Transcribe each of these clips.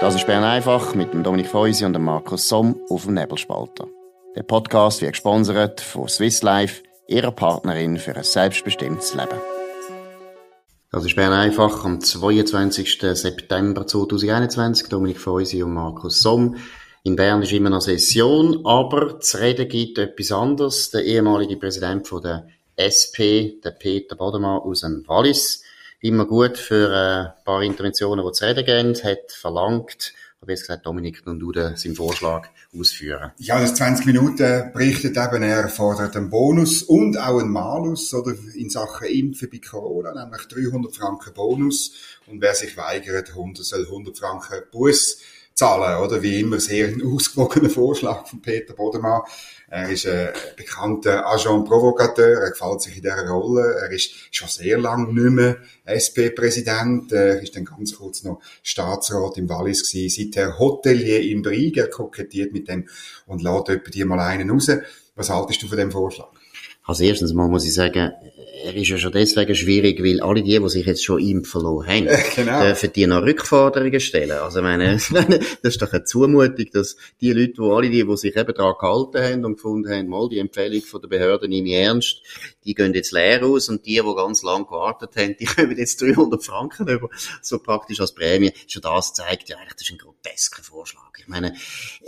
Das ist Bern einfach mit dem Dominik Feusi und dem Markus Somm auf dem Nebelspalter. Der Podcast wird gesponsert von Swiss Life, ihrer Partnerin für ein selbstbestimmtes Leben. Das ist Bern einfach am 22. September 2021. Dominik Feusi und Markus Somm. In Bern ist immer noch Session, aber zu reden gibt etwas anderes. Der ehemalige Präsident von der SP, der Peter Bodemann aus dem Wallis, immer gut für ein paar Interventionen, die zu reden gehen, hat verlangt, habe jetzt gesagt, Dominik, nun du seinen Vorschlag ausführen. Ja, das 20 Minuten berichtet eben, er fordert einen Bonus und auch einen Malus, oder, in Sachen Impfen bei Corona, nämlich 300 Franken Bonus. Und wer sich weigert, 100, soll 100 Franken Bus zahlen, oder? Wie immer sehr ein ausgewogener Vorschlag von Peter Bodemann. Er ist ein bekannter Agent Provocateur, er gefällt sich in dieser Rolle. Er ist schon sehr lange nicht mehr SP-Präsident, er ist dann ganz kurz noch Staatsrat im Wallis gewesen, seither Hotelier in Brieg, er kokettiert mit dem und lädt etwa die mal einen raus. Was haltest du von dem Vorschlag? Als erstes mal muss ich sagen, er ist ja schon deswegen schwierig, weil alle die, die sich jetzt schon impfen lassen haben, genau. dürfen die noch Rückforderungen stellen. Also, meine, das ist doch eine Zumutung, dass die Leute, die alle die, die sich eben daran gehalten haben und gefunden haben, mal die Empfehlung von der Behörde nehme ich ernst, die gehen jetzt leer aus und die, die ganz lang gewartet haben, die kommen jetzt 300 Franken über, so praktisch als Prämie. Schon das zeigt ja eigentlich, das ist ein grotesker Vorschlag. Ich meine,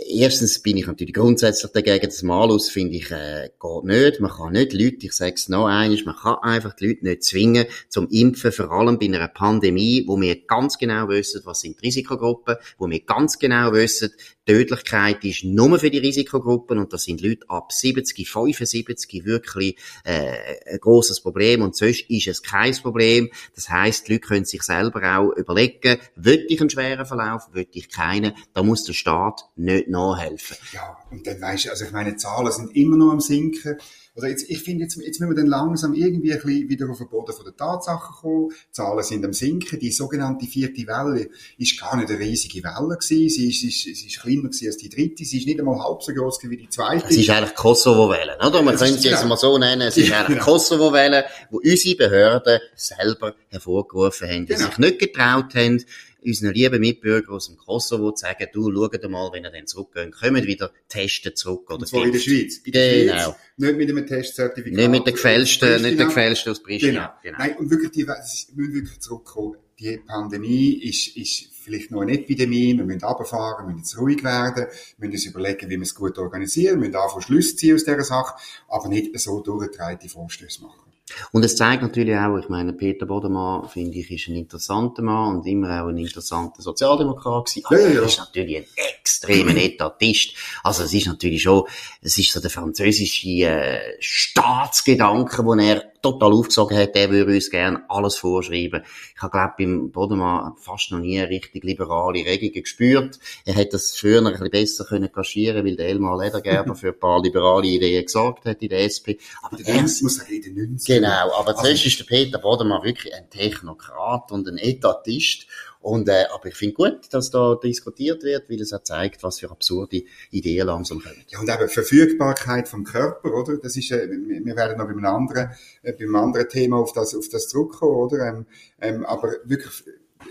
erstens bin ich natürlich grundsätzlich dagegen, das Malus finde ich, äh, geht nicht. Man kann nicht Leute, ich sage es noch einmal, man kann einfach die Leute nicht zwingen zum Impfen, vor allem bei einer Pandemie, wo wir ganz genau wissen, was sind die Risikogruppen, wo wir ganz genau wissen, Tödlichkeit ist nur für die Risikogruppen und das sind Leute ab 70, 75 wirklich äh, ein großes Problem und sonst ist es kein Problem. Das heißt, die Leute können sich selber auch überlegen, will ich einen schweren Verlauf, will ich keinen, da muss der Staat nicht nachhelfen. Ja, und dann weisst du, also ich meine, Zahlen sind immer noch am sinken. Also jetzt, ich finde, jetzt, jetzt müssen wir dann langsam irgendwie ein bisschen wieder auf den Boden von der Tatsachen kommen. Die Zahlen sind am Sinken. Die sogenannte vierte Welle ist gar nicht eine riesige Welle gewesen. Sie ist, ist, sie ist kleiner gewesen als die dritte. Sie ist nicht einmal halb so groß wie die zweite. Es ist eigentlich Kosovo-Welle, oder? Man könnte sie jetzt mal so nennen. Es ist eigentlich genau. Kosovo-Welle, wo unsere Behörden selber hervorgerufen haben, die genau. sich nicht getraut haben, unseren lieben Mitbürgern aus dem Kosovo zu sagen, du, schaut mal, wenn ihr dann zurückgehen, kommt wieder testen zurück. Oder Und zwar in der Schweiz. In der genau. Schweiz, nicht mit einem Testzertifikat. Nicht mit der gefälschten, nicht der gefälschten aus Pristina. Genau. genau. Nein, und wirklich, die, müssen wirklich zurückkommen. Die Pandemie ist, ist vielleicht noch eine Epidemie, wir müssen runterfahren, wir müssen jetzt ruhig werden, wir müssen uns überlegen, wie wir es gut organisieren, wir müssen anfangen Schlüsse ziehen aus dieser Sache, aber nicht so durchgetreute Vorstöße machen. Und es zeigt natürlich auch, ich meine, Peter Bodemann, finde ich, ist ein interessanter Mann und immer auch ein interessanter Sozialdemokrat gewesen. Aber ja, ja, er ist natürlich ein extremer Etatist. Also es ist natürlich schon, es ist so der französische äh, Staatsgedanke, den er total aufgesogen hat, der würde uns gerne alles vorschreiben. Ich habe, glaube beim Bodemann fast noch nie richtig liberale Regungen gespürt. Er hätte das früher ein bisschen besser können kaschieren, weil der Elmar Ledergerber für ein paar liberale Ideen gesagt hat in der SP. Aber der muss sagen, in den 90 Genau, aber zuerst also, ist der Peter Bodemann wirklich ein Technokrat und ein Etatist. Und, äh, aber ich finde gut, dass da diskutiert wird, weil es auch zeigt, was für absurde Ideen langsam kommen. Ja, und eben Verfügbarkeit vom Körper, oder? Das ist, äh, wir werden noch bei einem anderen, äh, bei einem anderen Thema auf das, auf das zurückkommen, oder? Ähm, ähm, aber wirklich,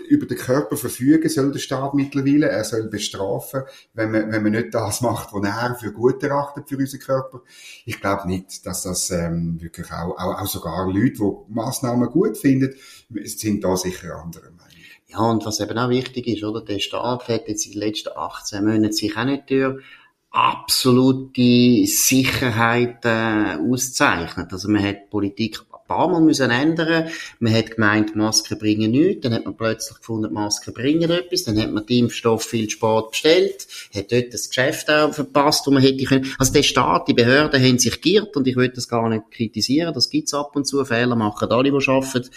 über den Körper verfügen soll der Staat mittlerweile. Er soll bestrafen, wenn man, wenn man nicht das macht, was er für gut erachtet für unseren Körper. Ich glaube nicht, dass das ähm, wirklich auch, auch, auch sogar Leute, die Massnahmen gut finden, sind da sicher andere Meinung. Ja, und was eben auch wichtig ist, oder? Der Staat hat jetzt in den letzten 18 Monaten sich auch nicht durch absolute Sicherheit äh, auszeichnet. Also man hat Politik ein paar Mal müssen ändern. Man hat gemeint, Masken bringen nichts. Dann hat man plötzlich gefunden, Masken bringen etwas. Dann hat man den Impfstoff viel spät bestellt. Hat dort das Geschäft auch verpasst, wo man hätte können. Also der Staat, die Behörden haben sich giert und ich will das gar nicht kritisieren. Das gibt's ab und zu. Fehler machen alle, die arbeiten.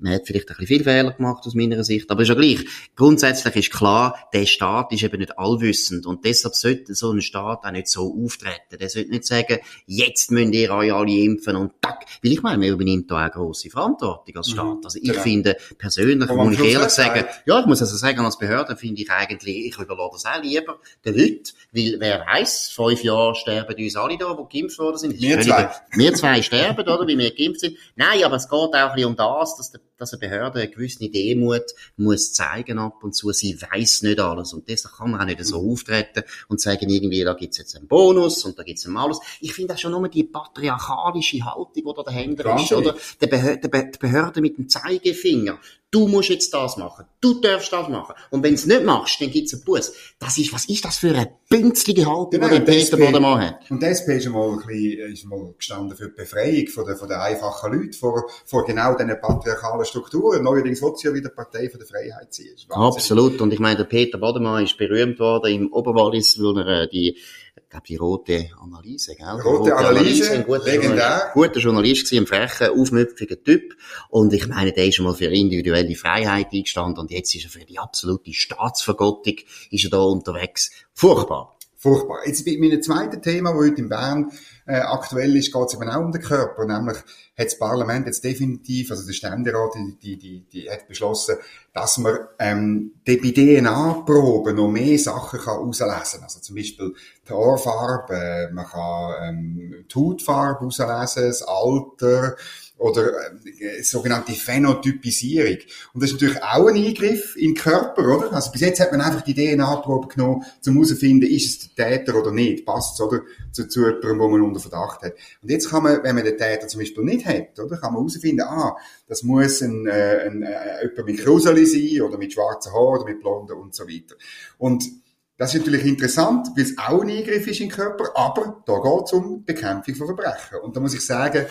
Man hat vielleicht ein bisschen viel Fehler gemacht aus meiner Sicht, aber ist ja gleich. Grundsätzlich ist klar, der Staat ist eben nicht allwissend und deshalb sollte so ein Staat auch nicht so auftreten. Der sollte nicht sagen, jetzt müsst ihr euch alle impfen und tack. Weil ich meine, wir übernehmen da auch eine grosse Verantwortung als Staat. Mhm. Also ich genau. finde, persönlich muss ich ehrlich sagen, ja, ich muss also sagen, als Behörde finde ich eigentlich, ich überlasse das auch lieber den Leuten, weil wer weiß, fünf Jahre sterben uns alle da, die geimpft worden sind. Wir zwei. Wir zwei sterben, oder, wie wir geimpft sind. Nein, aber es geht auch ein bisschen um das, dass der dass eine Behörde eine gewisse Demut muss zeigen ab und zu. Sie weiß nicht alles. Und deshalb kann man auch nicht so auftreten und sagen irgendwie, da gibt's jetzt einen Bonus und da gibt's einen Malus. Ich finde auch schon nur die patriarchalische Haltung, die da dahinter ist, oder? Die Behörde, die Behörde mit dem Zeigefinger du musst jetzt das machen, du darfst das machen. Und wenn du es nicht machst, dann gibt's einen Bus. Das ist, was ist das für eine bünzlige Haltung, genau, die Peter Bodemann hat? Und der SP ist mal ein bisschen, ist mal gestanden für die Befreiung von der, von der einfachen Leute, vor, vor genau diesen patriarchalen Strukturen. Neuerdings wird sie ja wieder Partei von der Freiheit sein. Absolut. Und ich meine, der Peter Bodemann ist berühmt worden im Oberwallis, weil er äh, die glaube, die rote Analyse, gell? Rote, rote Analyse, Analyse guter legendär. Guter Journalist gewesen, ein frecher, aufmüpfiger Typ. Und ich meine, der ist schon mal für individuelle Freiheit eingestanden und jetzt ist er für die absolute Staatsvergottung, ist er da unterwegs. Furchtbar. Furchtbar. Jetzt bei meinem zweiten Thema, das heute in Bern äh, aktuell ist, geht es eben auch um den Körper. Nämlich hat das Parlament jetzt definitiv, also der Ständerat, die, die, die, die hat beschlossen, dass man ähm, die bei DNA-Proben noch mehr Sachen kann herauslesen Also zum Beispiel die Haarfarbe, äh, man kann ähm, die Hautfarbe herauslesen, das Alter, oder äh, sogenannte Phänotypisierung. Und das ist natürlich auch ein Eingriff in den Körper, oder? Also bis jetzt hat man einfach die DNA-Probe genommen, um herauszufinden, ist es der Täter oder nicht, passt es, oder? Zu, zu jemandem, wo man unter Verdacht hat. Und jetzt kann man, wenn man den Täter zum Beispiel nicht hat, oder? Kann man herausfinden, ah, das muss ein, äh, ein, äh, jemand mit Kruseli sein, oder mit schwarzen Haaren, oder mit blonden und so weiter. Und das ist natürlich interessant, weil es auch ein Eingriff ist in den Körper, aber da geht es um Bekämpfung von Verbrechen. Und da muss ich sagen,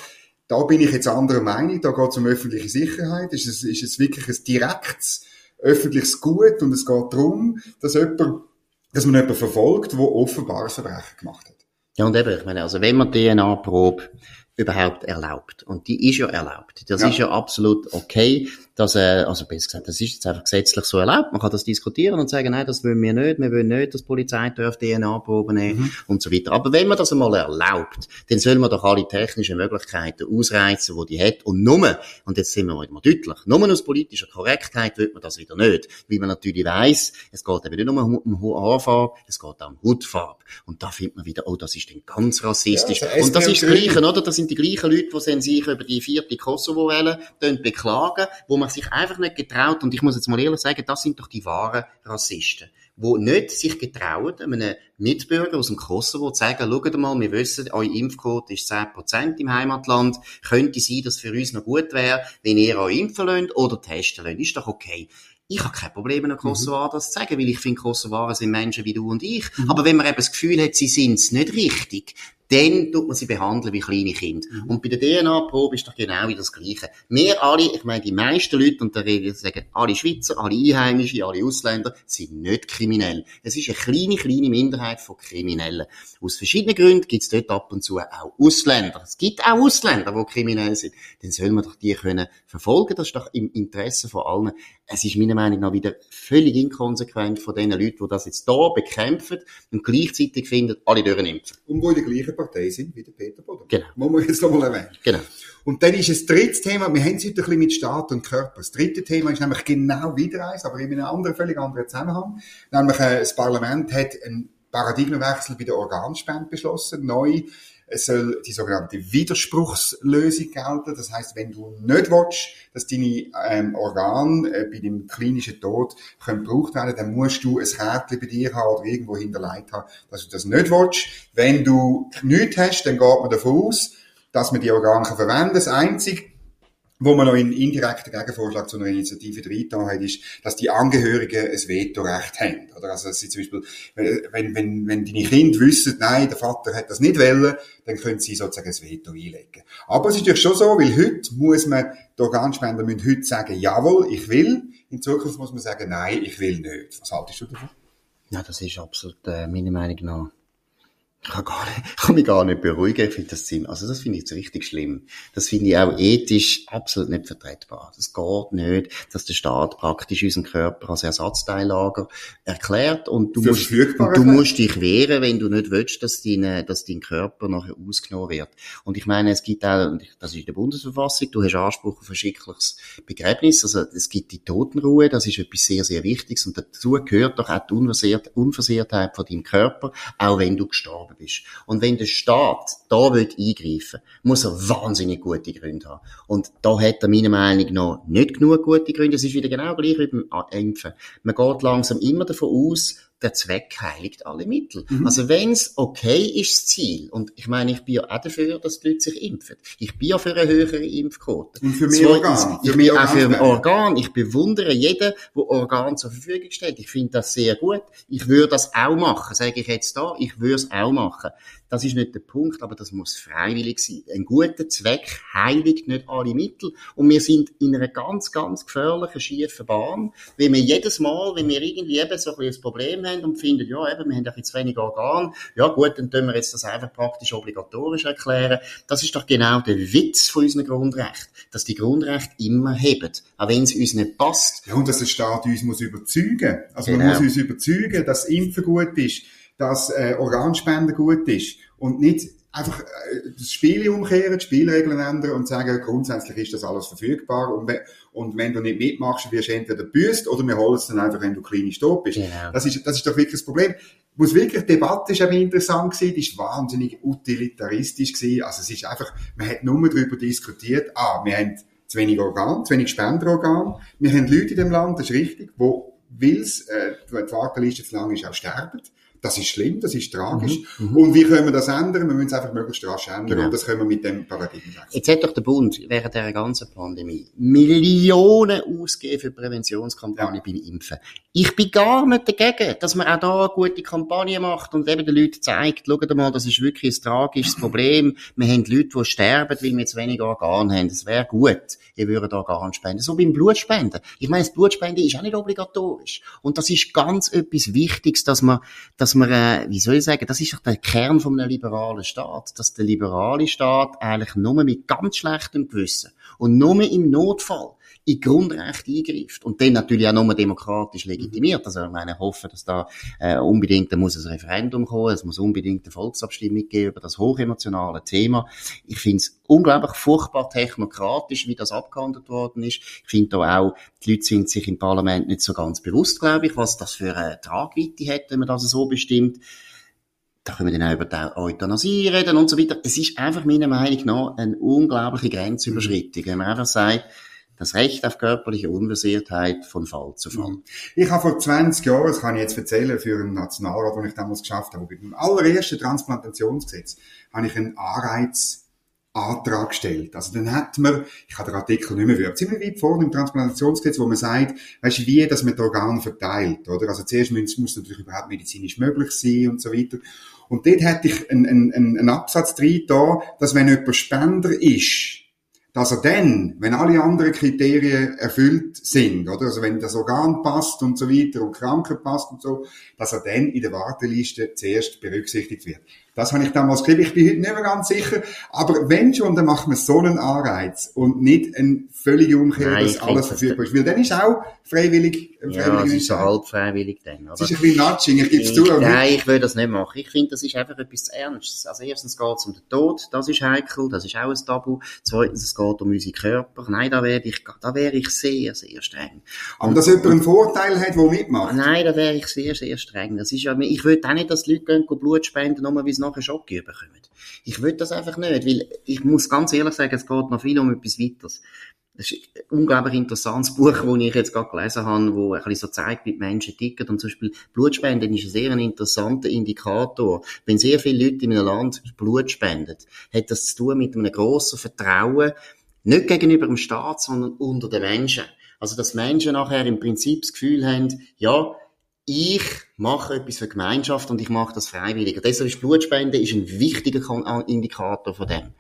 da bin ich jetzt anderer Meinung, da geht es um öffentliche Sicherheit, ist es, ist es wirklich ein direktes öffentliches Gut und es geht darum, dass jemand, dass man jemanden verfolgt, der offenbar Verbrechen gemacht hat. Ja, und eben, ich meine, also wenn man DNA-Probe überhaupt erlaubt. Und die ist ja erlaubt. Das ja. ist ja absolut okay dass, äh, also besser gesagt, das ist jetzt einfach gesetzlich so erlaubt. Man kann das diskutieren und sagen, nein, das wollen wir nicht, wir wollen nicht, dass die Polizei darf DNA-Proben nehmen mhm. und so weiter. Aber wenn man das einmal erlaubt, dann soll man doch alle technischen Möglichkeiten ausreizen, die die hat. Und nur, und jetzt sind wir mal deutlich, nur aus politischer Korrektheit wird man das wieder nicht. Weil man natürlich weiss, es geht eben nicht nur um Haarfarbe, es geht auch um Hautfarbe. Und da findet man wieder, oh, das ist dann ganz rassistisch. Ja, also und das ist das Gleiche, oder? Das sind die gleichen Leute, die sich über die vierte Kosovo-Welle beklagen, wo man man sich einfach nicht getraut, und ich muss jetzt mal ehrlich sagen, das sind doch die wahren Rassisten, wo nicht sich getrauen, einem Mitbürger aus dem Kosovo zu sagen, schaut mal, wir wissen, euer Impfquote ist 10% im Heimatland, könnte sein, dass es für uns noch gut wäre, wenn ihr euch impfen lasst oder testen lasst, ist doch okay. Ich habe kein Problem, einem Kosovar mhm. das zu sagen, weil ich finde, Kosovaren sind Menschen wie du und ich. Mhm. Aber wenn man eben das Gefühl hat, sie sind es nicht richtig, dann tut man sie behandeln wie kleine Kinder. Mhm. Und bei der DNA-Probe ist doch genau wie das Gleiche. Wir alle, ich meine, die meisten Leute, und da rede ich sagen, alle Schweizer, alle Einheimische, alle Ausländer, sind nicht kriminell. Es ist eine kleine, kleine Minderheit von Kriminellen. Aus verschiedenen Gründen gibt es dort ab und zu auch Ausländer. Es gibt auch Ausländer, die kriminell sind. Dann soll man doch die können verfolgen. Das ist doch im Interesse von allen. Es ist meiner Meinung nach wieder völlig inkonsequent von den Leuten, die das jetzt hier bekämpfen und gleichzeitig finden, alle dürfen impfen. Und wo in der gleichen Partei sind wie der Peter Boden. Genau. Muss man jetzt nochmal erwähnen. Genau. Und dann ist das dritte Thema, wir haben es heute ein bisschen mit Staat und Körper. Das dritte Thema ist nämlich genau wieder eins, aber in einem anderen, völlig anderen Zusammenhang. Nämlich, äh, das Parlament hat einen Paradigmenwechsel bei der Organspende beschlossen. Neu es soll die sogenannte Widerspruchslösung gelten. Das heißt, wenn du nicht willst, dass deine ähm, Organe äh, bei dem klinischen Tod können gebraucht werden, dann musst du ein Härtchen bei dir haben oder irgendwo hinterlegt haben, dass du das nicht willst. Wenn du nichts hast, dann geht man davon aus, dass man die Organe kann verwenden kann. Das Einzige, wo man noch in indirekten Gegenvorschlag zu einer Initiative reingetan hat, ist, dass die Angehörigen ein Vetorecht haben. Oder also, dass sie zum Beispiel, wenn, wenn, wenn deine Kinder wissen, nein, der Vater hat das nicht wollen, dann können sie sozusagen ein Veto einlegen. Aber es ist natürlich schon so, weil heute muss man, die Organspender müssen heute sagen, jawohl, ich will. In Zukunft muss man sagen, nein, ich will nicht. Was haltest du davon? Ja, das ist absolut, äh, meiner Meinung nach, ich kann, gar nicht, kann mich gar nicht beruhigen. Ich finde das Sinn. Also das finde ich jetzt richtig schlimm. Das finde ich auch ethisch absolut nicht vertretbar. Das geht nicht, dass der Staat praktisch unseren Körper als Ersatzteillager erklärt und du, musst, und du musst dich wehren, wenn du nicht willst, dass dein, dass dein Körper nachher ausgenommen wird. Und ich meine, es gibt auch, das ist in der Bundesverfassung, du hast Anspruch auf ein schickliches Begräbnis, also es gibt die Totenruhe, das ist etwas sehr, sehr Wichtiges und dazu gehört doch auch die Unversehrtheit von deinem Körper, auch wenn du gestorben bist. Und wenn der Staat da will eingreifen muss er wahnsinnig gute Gründe haben. Und da hat er meiner Meinung nach nicht genug gute Gründe. Es ist wieder genau gleich wie beim Impfen. Man geht langsam immer davon aus, der Zweck heiligt alle Mittel. Mhm. Also wenn's okay ist, das Ziel, und ich meine, ich bin ja auch dafür, dass die Leute sich impfen. Ich bin ja für eine höhere Impfquote. Und für mehr Organ. Ich bin auch für ein Organ. Ich bewundere jeden, der Organ zur Verfügung stellt. Ich finde das sehr gut. Ich würde das auch machen, sage ich jetzt da. Ich würde es auch machen. Das ist nicht der Punkt, aber das muss freiwillig sein. Ein guter Zweck heiligt nicht alle Mittel. Und wir sind in einer ganz, ganz gefährlichen, schiefen Bahn, weil wir jedes Mal, wenn wir irgendwie eben so ein, ein Problem haben und finden, ja, eben, wir haben ein bisschen zu wenig Organ, ja gut, dann tun wir jetzt das einfach praktisch obligatorisch erklären. Das ist doch genau der Witz von unserem Grundrecht, dass die Grundrechte immer heben, auch wenn es uns nicht passt. Ja, und dass der Staat uns muss überzeugen. Also genau. man muss uns überzeugen, dass Impfen gut ist dass äh, Organspende gut ist und nicht einfach äh, das Spiel umkehren, die Spielregeln ändern und sagen, grundsätzlich ist das alles verfügbar und, und wenn du nicht mitmachst, wirst du entweder büßt oder wir holen es dann einfach, wenn du klinisch tot bist. Genau. Das, ist, das ist doch wirklich das Problem. Muss wirklich, die Debatte ist eben interessant gewesen, die ist wahnsinnig utilitaristisch gewesen. Also es ist einfach, man hat nur darüber diskutiert, ah, wir haben zu wenig Organ, zu wenig Spenderorgan, wir haben Leute in dem Land, das ist richtig, wo weil es, äh, die Warteliste zu lang ist, auch sterben. Das ist schlimm, das ist tragisch. Mhm, mhm. und wie können wir das ändern? Wir müssen es einfach möglichst rasch ändern. Genau. Und das können wir mit dem Paradigma wechseln. Jetzt hat doch der Bund während der ganzen Pandemie Millionen ausgegeben für Präventionskampagnen ja. beim Impfen. Ich bin gar nicht dagegen, dass man auch da eine gute Kampagne macht und eben den Leuten zeigt, schaut mal, das ist wirklich ein tragisches Problem. Wir haben Leute, die sterben, weil wir zu wenig Organe haben. Es wäre gut, ihr würdet Organe spenden. So beim Blutspenden. Ich meine, das Blutspenden ist auch nicht obligatorisch. Und das ist ganz etwas Wichtiges, dass man, dass man, äh, wie soll ich sagen, das ist doch der Kern von einem liberalen Staat, dass der liberale Staat eigentlich nur mit ganz schlechtem Gewissen und nur im Notfall in Grundrecht eingreift und dann natürlich auch nochmal demokratisch legitimiert. Also ich meine, ich hoffe, dass da äh, unbedingt, da muss ein Referendum kommen, es muss unbedingt eine Volksabstimmung geben über das hochemotionale Thema. Ich finde es unglaublich furchtbar technokratisch, wie das abgehandelt worden ist. Ich finde da auch, die Leute sind sich im Parlament nicht so ganz bewusst, glaube ich, was das für eine Tragweite hat, wenn man das so bestimmt da können wir dann auch über die Euthanasie reden und so weiter. Es ist einfach meiner Meinung nach eine unglaubliche Grenzüberschreitung. Wenn man einfach sagt, das Recht auf körperliche Unversehrtheit von Fall zu Fall. Mhm. Ich habe vor 20 Jahren, das kann ich jetzt erzählen, für einen Nationalrat, den ich damals geschafft habe, dem allerersten Transplantationsgesetz, habe ich einen Anreiz Antrag gestellt. Also dann hat man, ich habe den Artikel nicht mehr gehört, ziemlich weit vorne im Transplantationsgesetz, wo man sagt, weißt du, wie, dass man die Organe verteilt, oder? Also zuerst muss, muss natürlich überhaupt medizinisch möglich sein und so weiter. Und dort hätte ich einen, einen, einen Absatz drin da, dass wenn jemand Spender ist, dass er dann, wenn alle anderen Kriterien erfüllt sind, oder, also wenn das Organ passt und so weiter und Kranke passt und so, dass er dann in der Warteliste zuerst berücksichtigt wird. Das habe ich damals geschrieben. Ich bin heute nicht mehr ganz sicher. Aber wenn schon, dann macht man so einen Anreiz und nicht ein völlige Umkehr, Nein, dass alles verfügbar ist. Weil dann ist auch freiwillig, freiwillig Ja, es ist so halb freiwillig dann. Es ist ein bisschen Nudging, ich gebe es zu. Nein, ich will das nicht machen. Ich finde, das ist einfach etwas Ernstes. Also erstens geht es um den Tod, das ist heikel, das ist auch ein Tabu. Zweitens, es geht um unsere Körper. Nein, da wäre ich, da wäre ich sehr, sehr streng. Aber dass jemand einen Vorteil hat, der mitmacht? Nein, da wäre ich sehr, sehr streng. Das ist ja, ich will auch nicht, dass die Leute gehen, Blut spenden, nur weil sie nachher Schocke bekommen. Ich will das einfach nicht, weil ich muss ganz ehrlich sagen, es geht noch viel um etwas weiteres. Das ist ein unglaublich interessantes Buch, das ich jetzt gerade gelesen habe, wo ein bisschen so zeigt, wie die Menschen ticken. Und zum Beispiel Blutspenden ist ein sehr interessanter Indikator. Wenn sehr viele Leute in einem Land Blut spenden, hat das zu tun mit einem grossen Vertrauen, nicht gegenüber dem Staat, sondern unter den Menschen. Also, dass Menschen nachher im Prinzip das Gefühl haben, ja, ich mache etwas für Gemeinschaft und ich mache das freiwillig. Und deshalb ist Blutspende ein wichtiger Indikator von dem.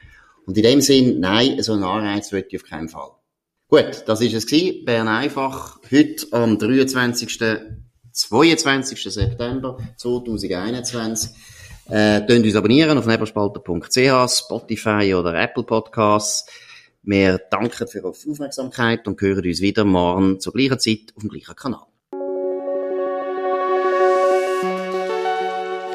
Und in dem Sinn, nein, so einen Anreiz würde ich auf keinen Fall. Gut, das ist es gewesen. Bern einfach. Heute am 23. 22. September 2021. Äh, könnt uns abonnieren auf nebelspalter.ch, Spotify oder Apple Podcasts. Wir danken für eure Aufmerksamkeit und hören uns wieder morgen zur gleichen Zeit auf dem gleichen Kanal.